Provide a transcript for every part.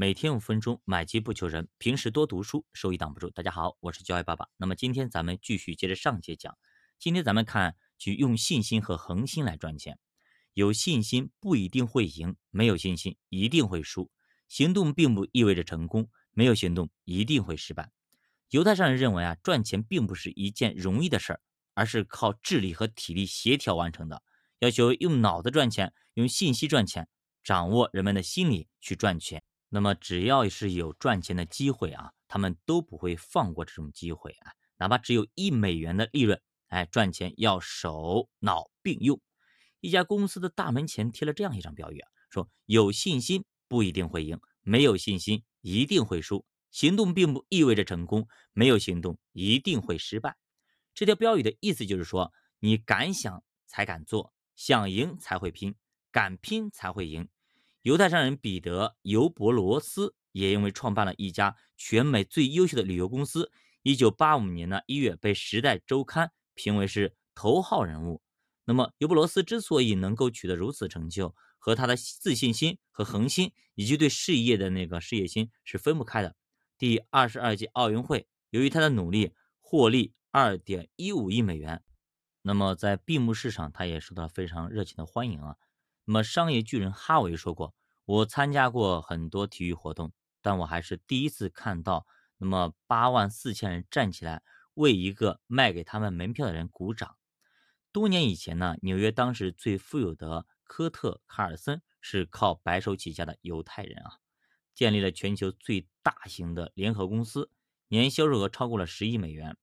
每天五分钟，买机不求人，平时多读书，收益挡不住。大家好，我是教育爸爸。那么今天咱们继续接着上节讲。今天咱们看，去用信心和恒心来赚钱。有信心不一定会赢，没有信心一定会输。行动并不意味着成功，没有行动一定会失败。犹太商人认为啊，赚钱并不是一件容易的事儿，而是靠智力和体力协调完成的。要求用脑子赚钱，用信息赚钱，掌握人们的心理去赚钱。那么只要是有赚钱的机会啊，他们都不会放过这种机会啊，哪怕只有一美元的利润，哎，赚钱要手脑并用。一家公司的大门前贴了这样一张标语啊，说有信心不一定会赢，没有信心一定会输。行动并不意味着成功，没有行动一定会失败。这条标语的意思就是说，你敢想才敢做。想赢才会拼，敢拼才会赢。犹太商人彼得·尤伯罗斯也因为创办了一家全美最优秀的旅游公司，一九八五年呢一月被《时代周刊》评为是头号人物。那么，尤伯罗斯之所以能够取得如此成就，和他的自信心和恒心，以及对事业的那个事业心是分不开的。第二十二届奥运会，由于他的努力，获利二点一五亿美元。那么在闭幕式上，他也受到非常热情的欢迎啊。那么商业巨人哈维说过：“我参加过很多体育活动，但我还是第一次看到那么八万四千人站起来为一个卖给他们门票的人鼓掌。”多年以前呢，纽约当时最富有的科特·卡尔森是靠白手起家的犹太人啊，建立了全球最大型的联合公司，年销售额超过了十亿美元。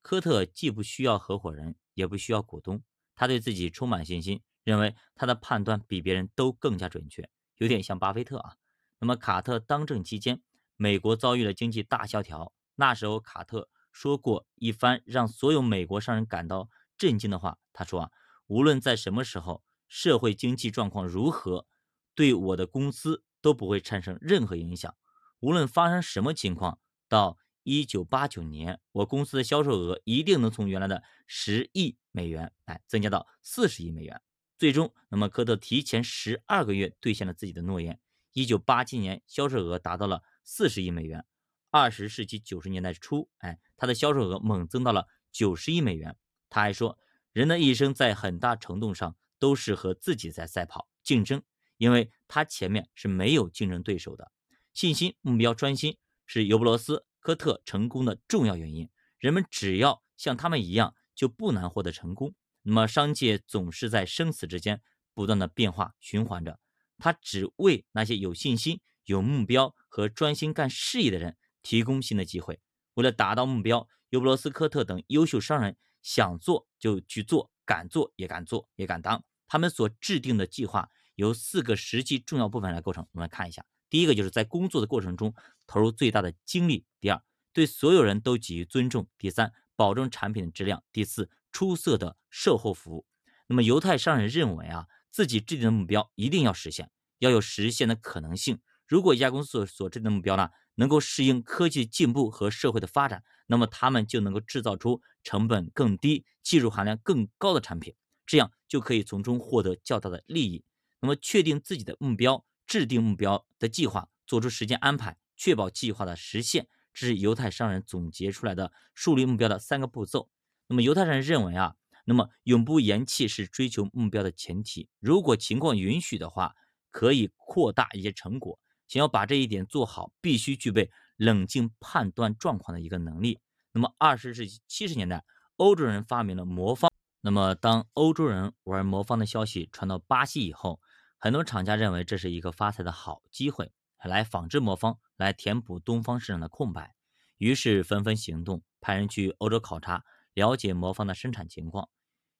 科特既不需要合伙人。也不需要股东，他对自己充满信心，认为他的判断比别人都更加准确，有点像巴菲特啊。那么卡特当政期间，美国遭遇了经济大萧条，那时候卡特说过一番让所有美国商人感到震惊的话，他说啊，无论在什么时候，社会经济状况如何，对我的公司都不会产生任何影响，无论发生什么情况，到。一九八九年，我公司的销售额一定能从原来的十亿美元，哎，增加到四十亿美元。最终，那么科特提前十二个月兑现了自己的诺言。一九八七年，销售额达到了四十亿美元。二十世纪九十年代初，哎，他的销售额猛增到了九十亿美元。他还说，人的一生在很大程度上都是和自己在赛跑竞争，因为他前面是没有竞争对手的。信心、目标、专心是尤布罗斯。科特成功的重要原因，人们只要像他们一样，就不难获得成功。那么，商界总是在生死之间不断的变化循环着，他只为那些有信心、有目标和专心干事业的人提供新的机会。为了达到目标，尤布罗斯科特等优秀商人想做就去做，敢做也敢做也敢当。他们所制定的计划由四个实际重要部分来构成。我们来看一下。第一个就是在工作的过程中投入最大的精力。第二，对所有人都给予尊重。第三，保证产品的质量。第四，出色的售后服务。那么犹太商人认为啊，自己制定的目标一定要实现，要有实现的可能性。如果一家公司所制定的目标呢，能够适应科技进步和社会的发展，那么他们就能够制造出成本更低、技术含量更高的产品，这样就可以从中获得较大的利益。那么确定自己的目标。制定目标的计划，做出时间安排，确保计划的实现，这是犹太商人总结出来的树立目标的三个步骤。那么犹太人认为啊，那么永不言弃是追求目标的前提。如果情况允许的话，可以扩大一些成果。想要把这一点做好，必须具备冷静判断状况的一个能力。那么二十世纪七十年代，欧洲人发明了魔方。那么当欧洲人玩魔方的消息传到巴西以后，很多厂家认为这是一个发财的好机会，来仿制魔方，来填补东方市场的空白，于是纷纷行动，派人去欧洲考察，了解魔方的生产情况。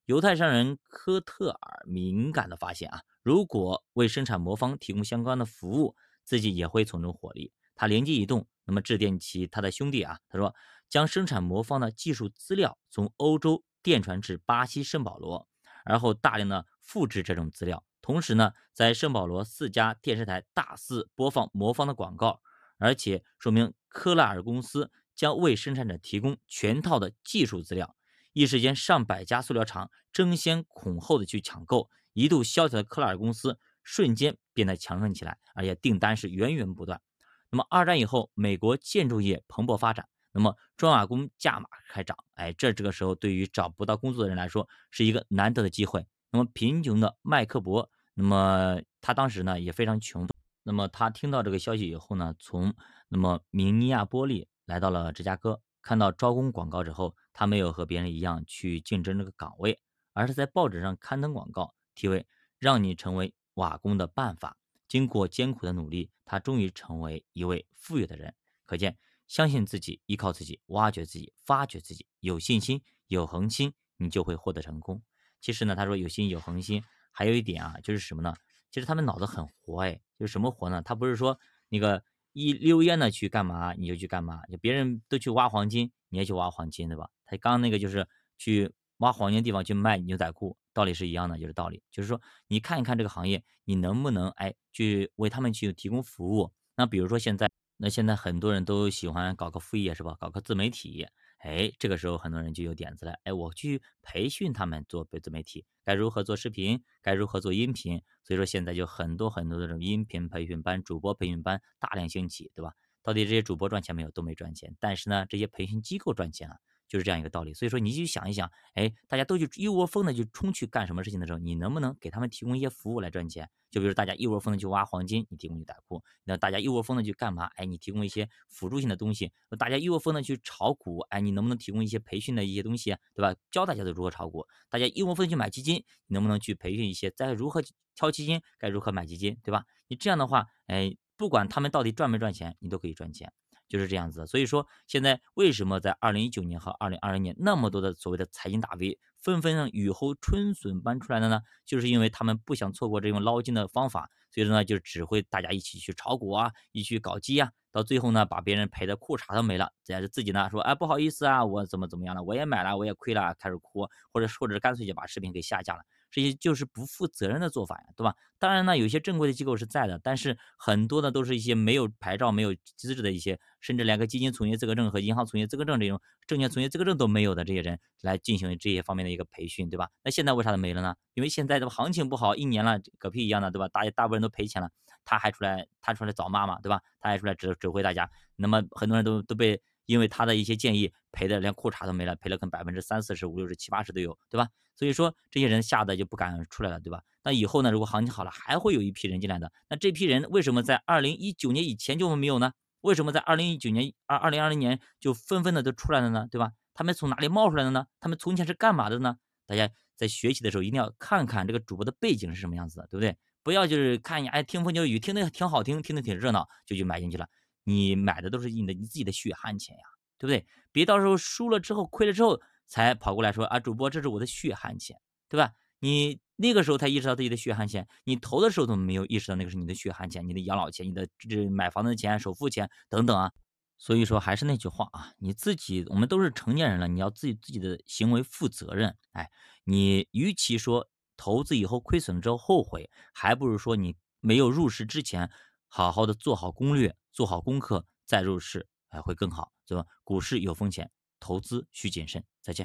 犹太商人科特尔敏感地发现啊，如果为生产魔方提供相关的服务，自己也会从中获利。他灵机一动，那么致电其他的兄弟啊，他说将生产魔方的技术资料从欧洲电传至巴西圣保罗，而后大量的复制这种资料。同时呢，在圣保罗四家电视台大肆播放魔方的广告，而且说明科拉尔公司将为生产者提供全套的技术资料。一时间，上百家塑料厂争先恐后的去抢购，一度萧条的克莱尔公司瞬间变得强盛起来，而且订单是源源不断。那么二战以后，美国建筑业蓬勃发展，那么砖瓦工价码开涨，哎，这这个时候对于找不到工作的人来说是一个难得的机会。那么贫穷的麦克伯，那么他当时呢也非常穷，那么他听到这个消息以后呢，从那么明尼亚波利来到了芝加哥，看到招工广告之后，他没有和别人一样去竞争这个岗位，而是在报纸上刊登广告，题为“让你成为瓦工的办法”。经过艰苦的努力，他终于成为一位富有的人。可见，相信自己，依靠自己，挖掘自己，发掘自己，有信心，有恒心，你就会获得成功。其实呢，他说有心有恒心，还有一点啊，就是什么呢？其实他们脑子很活，哎，就是什么活呢？他不是说那个一溜烟的去干嘛你就去干嘛，就别人都去挖黄金，你也去挖黄金，对吧？他刚刚那个就是去挖黄金地方去卖牛仔裤。道理是一样的，就是道理，就是说，你看一看这个行业，你能不能哎去为他们去提供服务？那比如说现在，那现在很多人都喜欢搞个副业是吧？搞个自媒体，哎，这个时候很多人就有点子了，哎，我去培训他们做自媒体，该如何做视频，该如何做音频？所以说现在就很多很多的这种音频培训班、主播培训班大量兴起，对吧？到底这些主播赚钱没有？都没赚钱，但是呢，这些培训机构赚钱了。就是这样一个道理，所以说你去想一想，哎，大家都去一窝蜂的就冲去干什么事情的时候，你能不能给他们提供一些服务来赚钱？就比如大家一窝蜂的去挖黄金，你提供去打库；那大家一窝蜂的去干嘛？哎，你提供一些辅助性的东西。大家一窝蜂的去炒股，哎，你能不能提供一些培训的一些东西，对吧？教大家的如何炒股。大家一窝蜂去买基金，你能不能去培训一些在如何挑基金，该如何买基金，对吧？你这样的话，哎，不管他们到底赚没赚钱，你都可以赚钱。就是这样子，所以说现在为什么在二零一九年和二零二零年那么多的所谓的财经大 V 纷纷雨后春笋般出来的呢？就是因为他们不想错过这种捞金的方法，所以说呢就只会大家一起去炒股啊，一起去搞基啊，到最后呢把别人赔的裤衩都没了，再是自己呢说哎不好意思啊，我怎么怎么样了，我也买了，我也亏了，开始哭，或者或者干脆就把视频给下架了。这些就是不负责任的做法呀，对吧？当然呢，有些正规的机构是在的，但是很多的都是一些没有牌照、没有资质的一些，甚至连个基金从业资格证和银行从业资格证这种证券从业资格证都没有的这些人来进行这些方面的一个培训，对吧？那现在为啥都没了呢？因为现在的行情不好，一年了，嗝屁一样的，对吧？大家大部分人都赔钱了，他还出来，他出来找骂嘛，对吧？他还出来指指挥大家，那么很多人都都被。因为他的一些建议赔的连裤衩都没了，赔了可能百分之三四十、五六十、七八十都有，对吧？所以说这些人吓得就不敢出来了，对吧？那以后呢？如果行情好了，还会有一批人进来的。那这批人为什么在二零一九年以前就没有呢？为什么在二零一九年、二二零二零年就纷纷的都出来了呢？对吧？他们从哪里冒出来的呢？他们从前是干嘛的呢？大家在学习的时候一定要看看这个主播的背景是什么样子的，对不对？不要就是看一眼，哎，听风就雨，听得挺好听，听得挺热闹，就去买进去了。你买的都是你的你自己的血汗钱呀。对不对？别到时候输了之后、亏了之后，才跑过来说啊，主播，这是我的血汗钱，对吧？你那个时候才意识到自己的血汗钱，你投的时候怎么没有意识到那个是你的血汗钱、你的养老钱、你的这买房子的钱、首付钱等等啊？所以说还是那句话啊，你自己，我们都是成年人了，你要自己自己的行为负责任。哎，你与其说投资以后亏损了之后后悔，还不如说你没有入市之前，好好的做好攻略、做好功课再入市。哎，会更好，对吧？股市有风险，投资需谨慎。再见。